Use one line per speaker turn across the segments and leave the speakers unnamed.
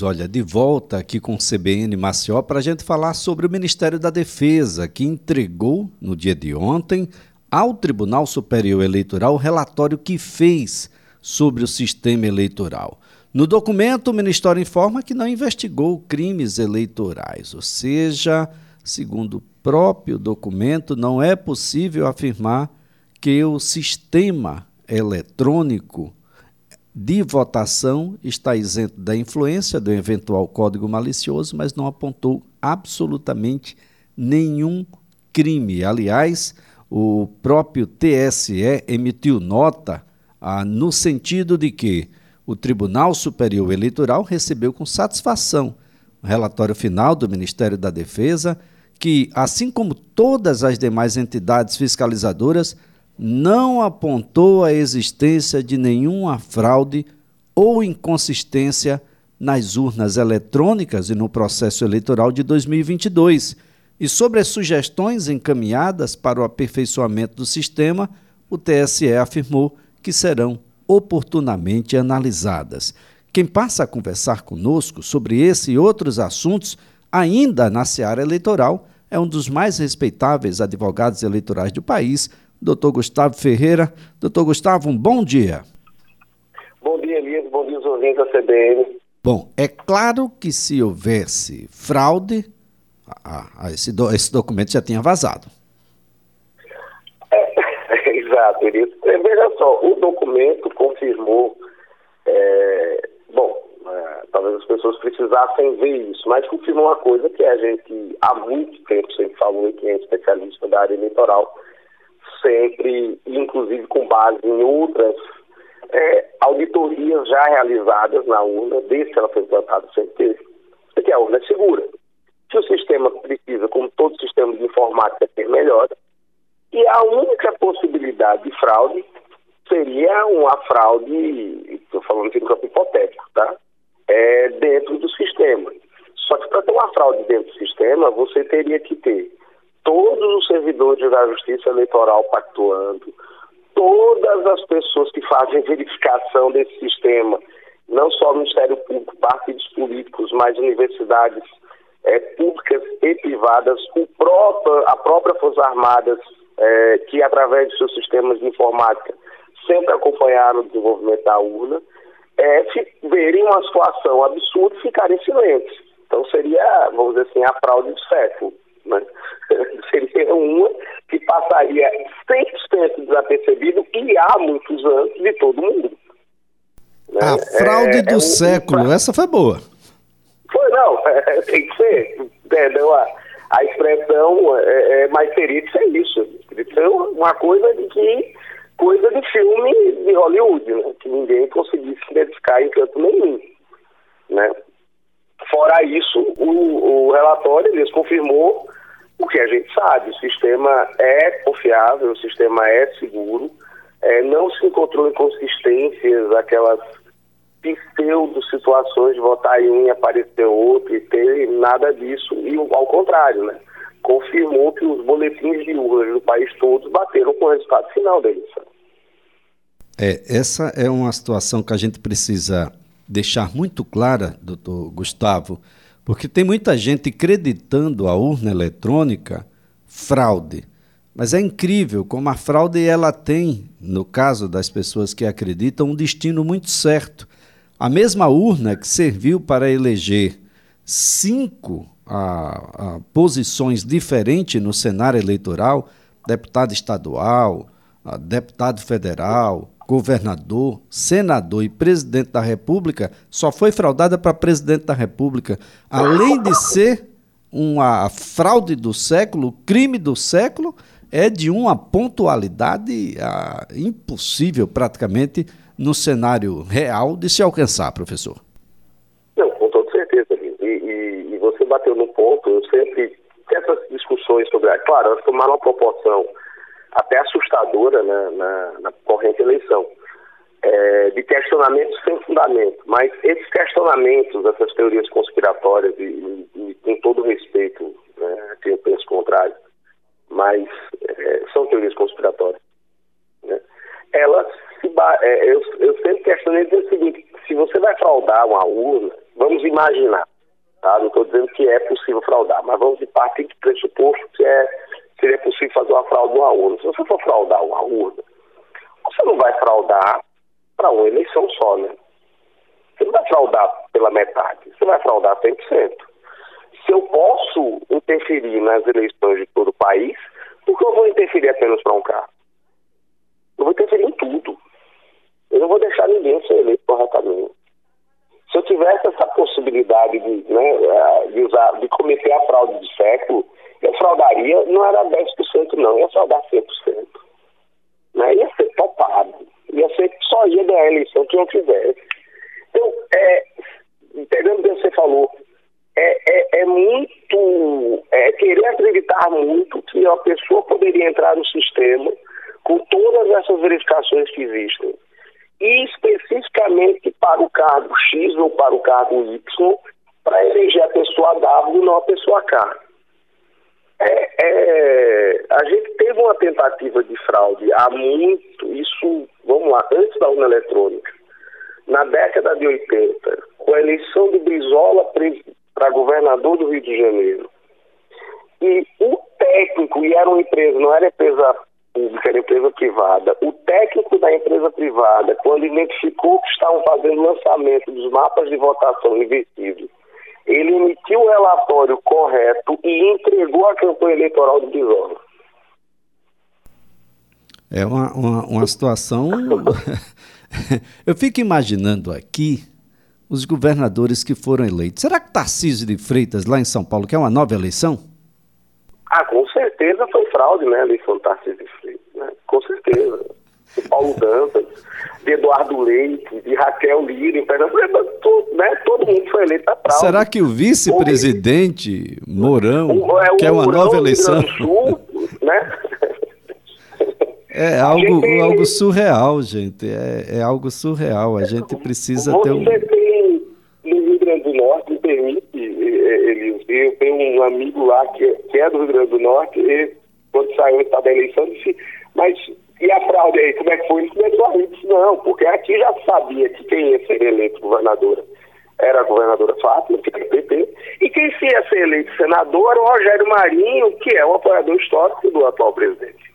Olha, de volta aqui com o CBN Maceió para a gente falar sobre o Ministério da Defesa, que entregou no dia de ontem ao Tribunal Superior Eleitoral o relatório que fez sobre o sistema eleitoral. No documento, o Ministério informa que não investigou crimes eleitorais, ou seja, segundo o próprio documento, não é possível afirmar que o sistema eletrônico de votação está isento da influência do eventual código malicioso, mas não apontou absolutamente nenhum crime. Aliás, o próprio TSE emitiu nota ah, no sentido de que o Tribunal Superior Eleitoral recebeu com satisfação o relatório final do Ministério da Defesa, que, assim como todas as demais entidades fiscalizadoras, não apontou a existência de nenhuma fraude ou inconsistência nas urnas eletrônicas e no processo eleitoral de 2022. E sobre as sugestões encaminhadas para o aperfeiçoamento do sistema, o TSE afirmou que serão oportunamente analisadas. Quem passa a conversar conosco sobre esse e outros assuntos, ainda na seara eleitoral, é um dos mais respeitáveis advogados eleitorais do país, doutor Gustavo Ferreira. Doutor Gustavo, um bom dia.
Bom dia, Elias. Bom dia, os ouvintes da CBN.
Bom, é claro que se houvesse fraude, esse, do, esse documento já tinha vazado.
É, exato, Elias. É, veja só, o documento confirmou. É, bom, é, talvez as pessoas precisassem ver isso, mas confirmou uma coisa que a gente há muito tempo sempre falou e quem é especialista da área eleitoral sempre, inclusive com base em outras é, auditorias já realizadas na urna, desde que ela foi implantada, sempre teve, é que a urna é segura. Que o sistema precisa, como todo sistema de informática, ter melhora. E a única possibilidade de fraude seria uma fraude, estou falando aqui no campo hipotético, tá? É, dentro do sistema. Só que para ter uma fraude dentro do sistema, você teria que ter todos os servidores da Justiça Eleitoral pactuando, todas as pessoas que fazem verificação desse sistema, não só o Ministério Público, partidos políticos, mas universidades é, públicas e privadas, próprio, a própria Forças Armadas, é, que através de seus sistemas de informática sempre acompanharam o desenvolvimento da urna, é, verem uma situação absurda e ficarem em silêncio. Então seria, vamos dizer assim, a fraude do século. Né? Seria uma que passaria 100% desapercebido e há muitos anos de todo mundo.
Né? A fraude é, do é um, século, essa foi boa.
Foi, não, é, tem que ser. Entendeu? A, a expressão, é, é, teria que ser isso. Ser uma coisa de que coisa de filme de Hollywood, né? que ninguém conseguisse identificar em canto nenhum. Né? Fora isso, o, o relatório eles confirmou o que a gente sabe, o sistema é confiável, o sistema é seguro, é, não se encontrou inconsistências, aquelas pseudo-situações de votar em um e aparecer outro e ter nada disso, e ao contrário, né? Confirmou que os boletins de urnas do país todo bateram com o resultado final da eleição.
É, essa é uma situação que a gente precisa deixar muito clara, doutor Gustavo, porque tem muita gente acreditando a urna eletrônica fraude. Mas é incrível como a fraude ela tem, no caso das pessoas que acreditam, um destino muito certo. A mesma urna que serviu para eleger cinco a, a, posições diferentes no cenário eleitoral, deputado estadual, deputado federal, governador, senador e presidente da República só foi fraudada para presidente da República. Além de ser uma fraude do século, crime do século, é de uma pontualidade ah, impossível praticamente no cenário real de se alcançar, professor.
Não, com toda certeza. E, e, e você bateu no ponto, eu sempre essas discussões sobre, claro, elas tomaram uma proporção até assustadora na, na, na corrente eleição, é, de questionamentos sem fundamento. Mas esses questionamentos, essas teorias conspiratórias, e, e, e com todo respeito, né, que eu penso contrário, mas é, são teorias conspiratórias. Né? Elas, se, é, eu, eu sempre questionei o seguinte, se você vai fraudar uma urna, vamos imaginar, tá? não estou dizendo que é possível fraudar, mas vamos partir do pressuposto que é, seria possível fazer uma fraude numa urna. Se você for fraudar uma urna, você não vai fraudar para uma eleição só, né? Você não vai fraudar pela metade, você vai fraudar 100%. Se eu posso interferir nas eleições de todo o país, por que eu vou interferir apenas para um carro? Eu vou interferir em tudo. Eu não vou deixar ninguém ser eleito corretamente. Se eu tivesse essa possibilidade de, né, eh, de, usar, de cometer a fraude de século, eu fraudaria, não era 10% não, ia fraudar 100%. Né? Ia ser topado. Ia ser, só ia ganhar a eleição que eu fizesse. Então, é, o que você falou, é, é, é muito é, querer acreditar muito que uma pessoa poderia entrar no sistema com todas essas verificações que existem. E especificamente para o cargo X ou para o cargo Y, para eleger a pessoa W e não a pessoa K. É, é, a gente teve uma tentativa de fraude há muito, isso, vamos lá, antes da urna eletrônica, na década de 80, com a eleição de Brizola para governador do Rio de Janeiro. E o técnico, e era uma empresa, não era empresa pública, era empresa privada, o técnico da empresa privada, quando identificou que estavam fazendo lançamento dos mapas de votação invertidos, ele emitiu o relatório correto e entregou a campanha eleitoral do Brizola.
É uma, uma, uma situação. Eu fico imaginando aqui os governadores que foram eleitos. Será que Tarcísio de Freitas, lá em São Paulo, quer uma nova eleição?
Ah, com certeza foi fraude, né, a eleição do Tarcísio de Freitas, né? Com certeza. De Paulo Dantas, de Eduardo Leite, de Raquel Lira, em Pernambuco, né, todo mundo foi eleito a fraude.
Será que o vice-presidente Mourão o, é, quer uma Mourão nova eleição?
Sul, né?
É algo, tem... algo surreal, gente. É, é, algo surreal. A gente precisa
Você
ter um.
Tem, no Rio Grande do Norte, me permite, Tenho um amigo lá que, que é do Rio Grande do Norte, e quando saiu o estado da eleição, disse, mas e a fraude aí, como é que foi? Ele começou a rir, não, porque aqui já sabia que quem ia ser eleito governadora era a governadora Fátima, que é do PT, e quem ia ser eleito senador era o Rogério Marinho, que é um apoiador histórico do atual presidente.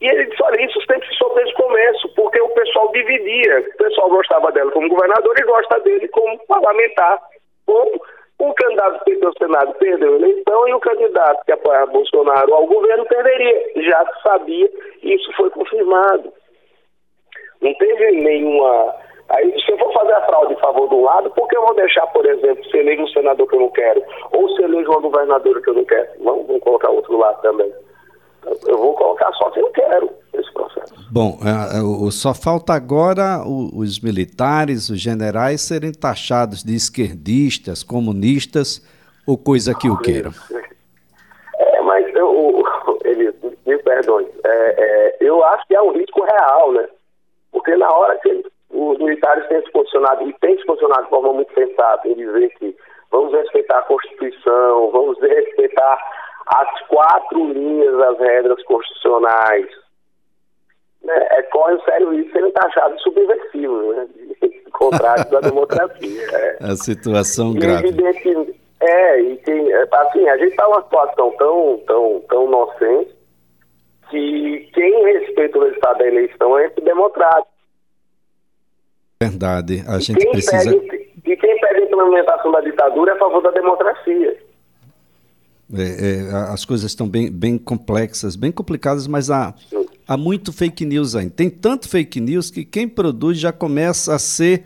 E ele disse, olha, isso sempre se soube desde o começo, porque o pessoal dividia. O pessoal gostava dela como governador e gosta dele como parlamentar. Como o candidato que o Senado perdeu a eleição e o candidato que apoiava Bolsonaro ao governo perderia. Já se sabia isso foi confirmado. Não teve nenhuma... Aí, se eu for fazer a fraude em favor do lado, por que eu vou deixar, por exemplo, se eleger um senador que eu não quero? Ou se eleger uma governadora que eu não quero? Vamos, vamos colocar outro lado também eu vou colocar só quem eu quero.
Bom, é, é, só falta agora os militares, os generais serem taxados de esquerdistas, comunistas ou coisa que o queiram.
É, mas eu, ele, me perdoe, é, é, eu acho que é um risco real, né? Porque na hora que os militares têm se posicionado, e têm se posicionado de forma muito sensata em dizer que vamos respeitar a Constituição, vamos respeitar as quatro linhas das regras constitucionais. Né, é, corre um sério risco de serem taxados subversivos, né? contrário da democracia. É.
A situação e grave.
Evidente, é, e tem, assim, a gente está numa situação tão, tão, tão inocente que quem respeita o resultado da eleição é democrático.
Verdade, a gente precisa...
Pede, e quem pede a implementação da ditadura é a favor da democracia.
É, é, as coisas estão bem, bem complexas, bem complicadas, mas há, há muito fake news ainda. Tem tanto fake news que quem produz já começa a ser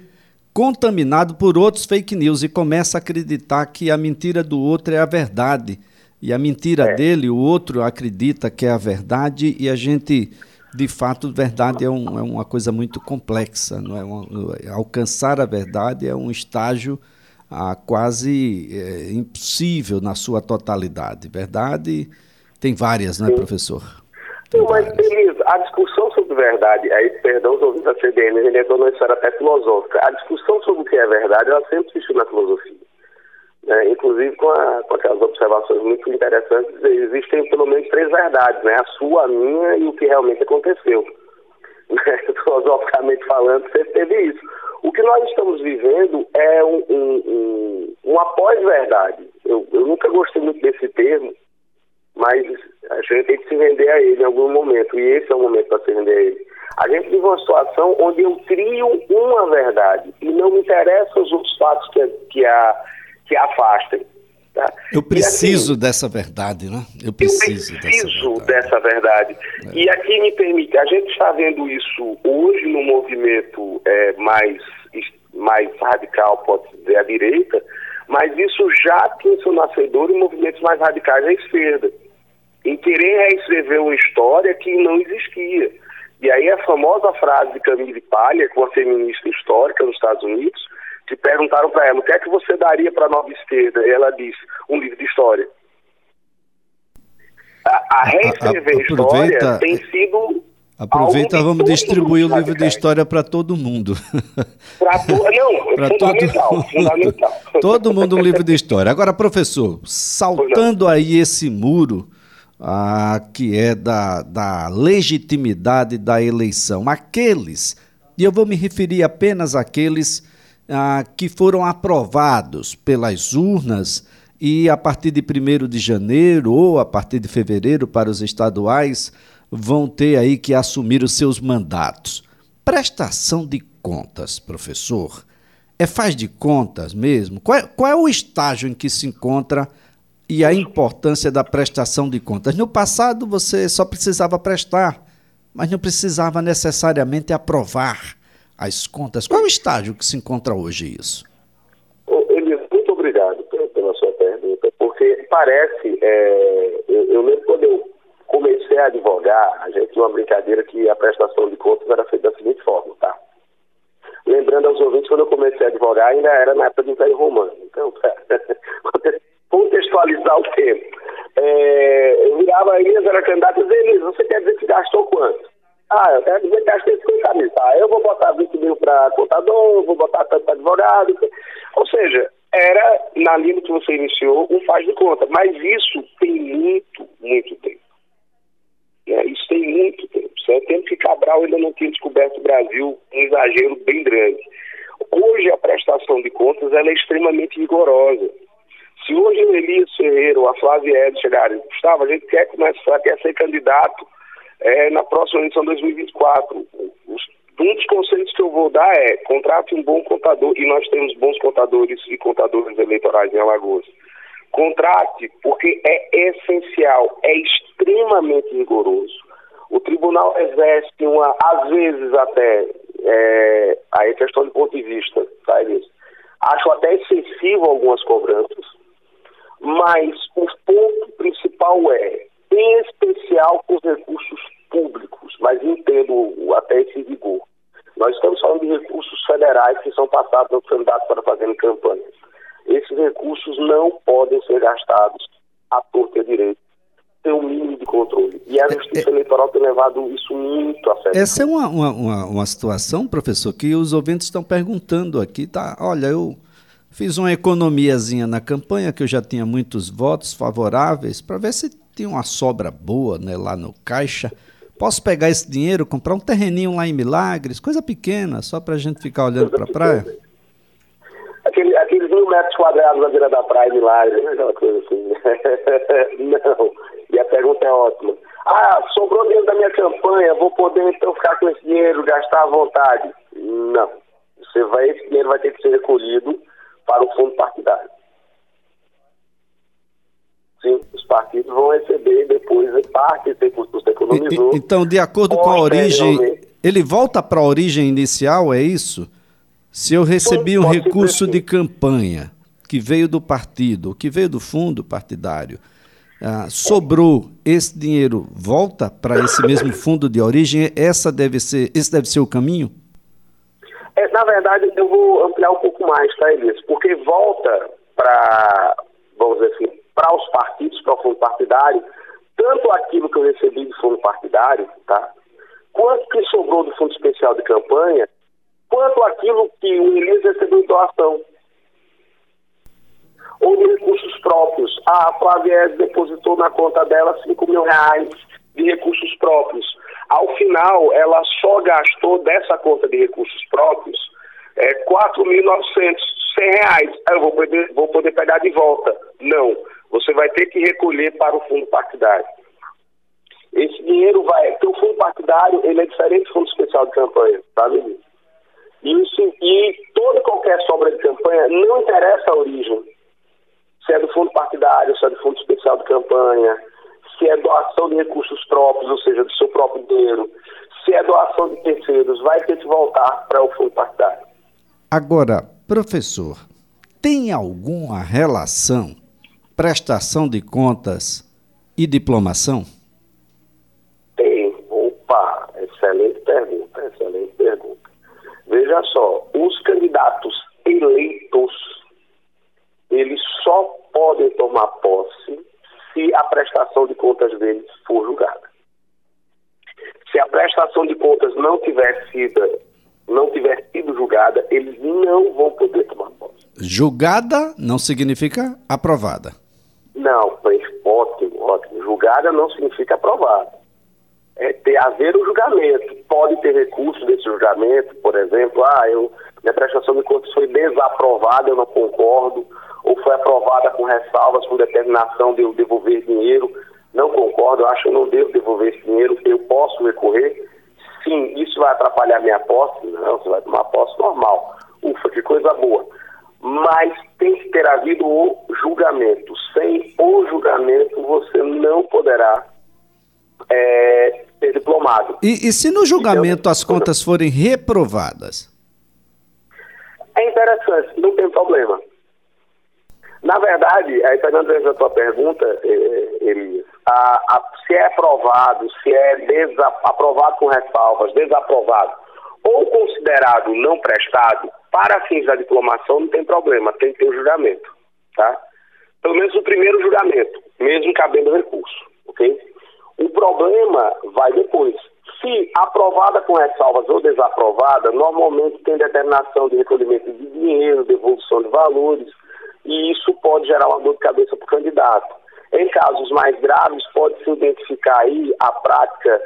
contaminado por outros fake news e começa a acreditar que a mentira do outro é a verdade. E a mentira é. dele, o outro acredita que é a verdade e a gente, de fato, verdade é, um, é uma coisa muito complexa. Não é? Uma, alcançar a verdade é um estágio a quase é, impossível na sua totalidade. Verdade tem várias, não é, professor?
Mas Denise, a discussão sobre verdade, aí, perdão os ouvintes da CBN, ele entrou numa esfera até filosófica. A discussão sobre o que é verdade, ela sempre existiu na filosofia. Né? Inclusive com, a, com aquelas observações muito interessantes, existem pelo menos três verdades, né? A sua, a minha e o que realmente aconteceu. Filosoficamente falando, sempre teve isso. O que nós estamos vivendo é um, um, um, uma pós-verdade. Eu, eu nunca gostei muito desse termo, mas a gente tem que se render a ele em algum momento, e esse é o momento para se render a ele. A gente vive uma situação onde eu crio uma verdade e não me interessam os outros fatos que, que, a, que a afastem. Tá?
Eu preciso assim, dessa verdade, né?
Eu preciso, eu preciso dessa verdade. Dessa verdade. É. E aqui me permite, a gente está vendo isso hoje no movimento é, mais, mais radical, pode dizer, à direita, mas isso já tinha seu nascedor em movimentos mais radicais à esquerda, em querer reescrever uma história que não existia. E aí a famosa frase de Camille Palha, que é uma feminista histórica nos Estados Unidos, que perguntaram para ela, o que é que você daria para a nova esquerda? E ela disse, um livro de história. A, a reescrever a, história tem sido
Aproveita, vamos distribuir o livro de história para todo mundo.
Para to... Não, pra fundamental, todo... fundamental.
todo mundo um livro de história. Agora, professor, saltando aí esse muro ah, que é da, da legitimidade da eleição, aqueles, e eu vou me referir apenas àqueles ah, que foram aprovados pelas urnas e a partir de 1 de janeiro ou a partir de fevereiro para os estaduais vão ter aí que assumir os seus mandatos. Prestação de contas, professor. É faz de contas mesmo? Qual é, qual é o estágio em que se encontra e a importância da prestação de contas? No passado você só precisava prestar, mas não precisava necessariamente aprovar as contas. Qual é o estágio que se encontra hoje isso?
Muito obrigado pela sua pergunta, porque parece, é, eu, eu lembro quando eu comecei a advogar, a gente tinha uma brincadeira que a prestação de contas era feita da seguinte forma, tá? Lembrando aos ouvintes, quando eu comecei a advogar, ainda era na época do Império Romano. Então, contextualizar o tempo. É, eu virava Elias, era candidato e dizia, Elias, você quer dizer que gastou quanto? Ah, eu quero dizer que gastei 50 mil. Tá, eu vou botar 20 mil para contador, vou botar tanto para advogado. Ou seja, era, na linha que você iniciou, um faz de conta. Mas isso tem muito, muito tempo. É, isso tem muito tempo. Certo? Tempo que Cabral ainda não tinha descoberto o Brasil um exagero bem grande. Hoje a prestação de contas ela é extremamente rigorosa. Se hoje o Elias Ferreira ou a Flávia Ed chegarem, Gustavo, a gente quer começar, quer ser candidato é, na próxima eleição 2024. um dos conselhos que eu vou dar é contrate um bom contador, e nós temos bons contadores e contadoras eleitorais em Alagoas. Contrate, porque é essencial, é extremamente rigoroso. O tribunal exerce uma, às vezes até, é, aí questão de ponto de vista, tá, Elias? Acho até excessivo algumas cobranças, mas o ponto principal é, em especial com os recursos públicos, mas entendo até esse rigor. Nós estamos falando de recursos federais que são passados aos candidatos para fazerem campanhas. Esses recursos não podem ser gastados à torta e à direita. Tem um mínimo de controle. E a Justiça é, é, Eleitoral tem levado isso muito a sério.
Essa é uma, uma, uma, situação, professor, que os ouvintes estão perguntando aqui. Tá? Olha, eu fiz uma economiazinha na campanha, que eu já tinha muitos votos favoráveis, para ver se tinha uma sobra boa né, lá no caixa. Posso pegar esse dinheiro, comprar um terreninho lá em Milagres, coisa pequena, só para a gente ficar olhando para a praia?
Aquele, aqueles mil metros quadrados na beira da praia em Milagres, né, aquela coisa assim. Não, e a pergunta é ótima. Ah, sobrou dinheiro da minha campanha, vou poder então ficar com esse dinheiro, gastar à vontade. Não. Você vai, esse dinheiro vai ter que ser recolhido para o fundo partidário. Sim, os partidos vão receber depois parte desse recurso que economizou.
Então, de acordo com a origem, ele volta para a origem inicial, é isso? Se eu recebi um recurso de campanha que veio do partido, que veio do fundo partidário, ah, sobrou esse dinheiro, volta para esse mesmo fundo de origem? Essa deve ser, esse deve ser o caminho?
É, na verdade, eu vou ampliar um pouco mais, tá, Elias? Porque volta para, vamos dizer assim, para os partidos, para o fundo partidário, tanto aquilo que eu recebi do fundo partidário, tá? Quanto que sobrou do fundo especial de campanha, quanto aquilo que o Elias recebeu em doação. Ou de recursos próprios. A Flávia depositou na conta dela 5 mil reais de recursos próprios. Ao final, ela só gastou dessa conta de recursos próprios é 4.900, 100 reais. Eu vou poder, vou poder pegar de volta. Não, você vai ter que recolher para o fundo partidário. Esse dinheiro vai, porque o fundo partidário ele é diferente do fundo especial de campanha? Tá, Isso, e toda qualquer sobra de campanha, não interessa a origem. Se é do fundo partidário, se é do fundo especial de campanha, se é doação de recursos próprios, ou seja, do seu próprio dinheiro, se é doação de terceiros, vai ter que voltar para o fundo partidário.
Agora, professor, tem alguma relação prestação de contas e diplomação?
Tem. Opa, excelente pergunta, excelente pergunta. Veja só, os candidatos eleitos, eles só podem tomar posse se a prestação de contas deles for julgada. Se a prestação de contas não tiver sido, não tiver sido julgada, eles não vão poder tomar posse.
Julgada não significa aprovada.
Não, pois ótimo, ótimo. Julgada não significa aprovada. É ter haver o julgamento. Pode ter recurso desse julgamento, por exemplo, ah, eu, minha prestação de contas foi desaprovada, eu não concordo, ou foi aprovada com ressalvas, com determinação de eu devolver dinheiro, não concordo, eu acho que eu não devo devolver esse dinheiro, eu posso recorrer. Sim, isso vai atrapalhar minha posse? Não, você vai tomar posse normal. Ufa, que coisa boa mas tem que ter havido o julgamento. Sem o julgamento, você não poderá é, ser diplomado.
E, e se no julgamento então, as contas forem reprovadas?
É interessante, não tem problema. Na verdade, aí pegando a tua pergunta, eh, Elias, a, a, se é aprovado, se é aprovado com ressalvas, desaprovado ou considerado não prestado, para fins da diplomação não tem problema, tem que ter o julgamento, tá? Pelo menos o primeiro julgamento, mesmo cabendo recurso, ok? O problema vai depois. Se aprovada com ressalvas ou desaprovada, normalmente tem determinação de recolhimento de dinheiro, devolução de valores, e isso pode gerar uma dor de cabeça para o candidato. Em casos mais graves, pode-se identificar aí a prática,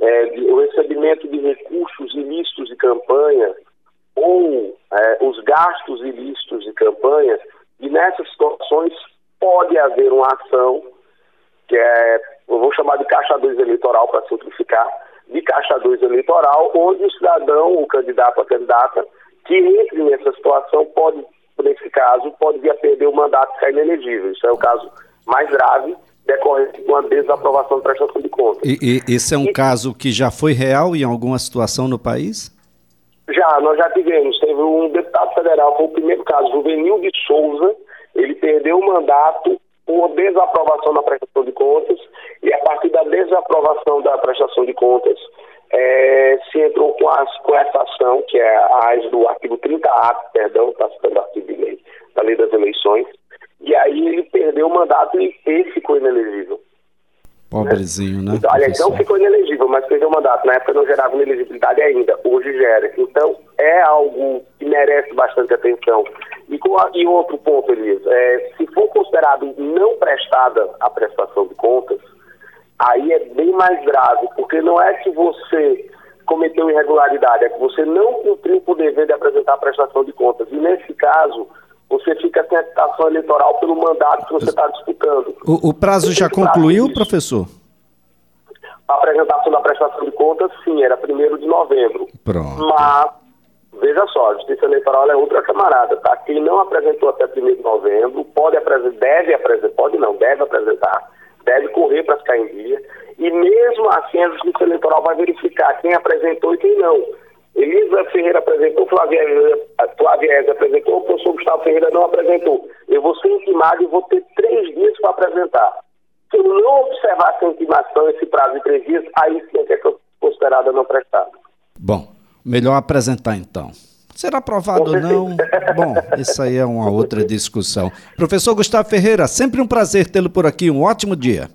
é, de, o recebimento de recursos ilícitos de campanha, ou é, os gastos ilícitos de campanha, e nessas situações pode haver uma ação, que é, eu vou chamar de caixa 2 eleitoral para simplificar, de caixa 2 eleitoral, onde o cidadão, o candidato a candidata, que entre nessa situação pode, nesse caso, pode vir a perder o mandato e ficar inelegível. Isso é o caso mais grave, decorrente de uma desaprovação de prestação de contas.
E, e esse é um e, caso que já foi real em alguma situação no país?
Já, nós já tivemos. Teve um deputado federal, foi o primeiro caso, Juvenil de Souza, ele perdeu o mandato por desaprovação da prestação de contas e a partir da desaprovação da prestação de contas é, se entrou com, as, com essa ação, que é a do artigo 30A, perdão, está citando o artigo da lei das eleições, e aí ele perdeu o mandato e ele ficou inelegível.
Pobrezinho, né?
Então, olha, então ficou inelegível, mas perdeu o mandato. Na época não gerava inelegibilidade ainda, hoje gera. Então é algo que merece bastante atenção. E, com a, e outro ponto, Elias, é, se for considerado não prestada a prestação de contas, aí é bem mais grave, porque não é que você cometeu irregularidade, é que você não cumpriu com o dever de apresentar a prestação de contas. E nesse caso, você fica sem a eleitoral pelo mandato que você está disputando.
O, o prazo já concluiu, professor?
A apresentação da prestação de contas, sim, era 1 de novembro.
Pronto.
Mas, veja só, a Justiça Eleitoral é outra camarada, tá? Quem não apresentou até 1 de novembro pode apresentar, deve apresentar, pode não, deve apresentar, deve correr para ficar em dia. E mesmo assim a Justiça Eleitoral vai verificar quem apresentou e quem não. Elisa Ferreira apresentou, Flávia, Flávia apresentou, o professor Gustavo Ferreira não apresentou. Eu vou ser intimado e vou ter três dias para apresentar. Se eu não observar essa intimação, esse prazo de três dias, aí sim é que é considerada não prestada.
Bom, melhor apresentar então. Será aprovado ou não? Bom, isso aí é uma outra discussão. Professor Gustavo Ferreira, sempre um prazer tê-lo por aqui. Um ótimo dia.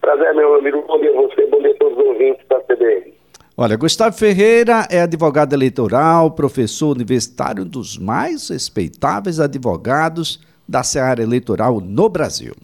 Prazer, meu amigo. Bom dia a você, bom dia a todos os ouvintes da CBN.
Olha, Gustavo Ferreira é advogado eleitoral, professor universitário, um dos mais respeitáveis advogados da seara eleitoral no Brasil.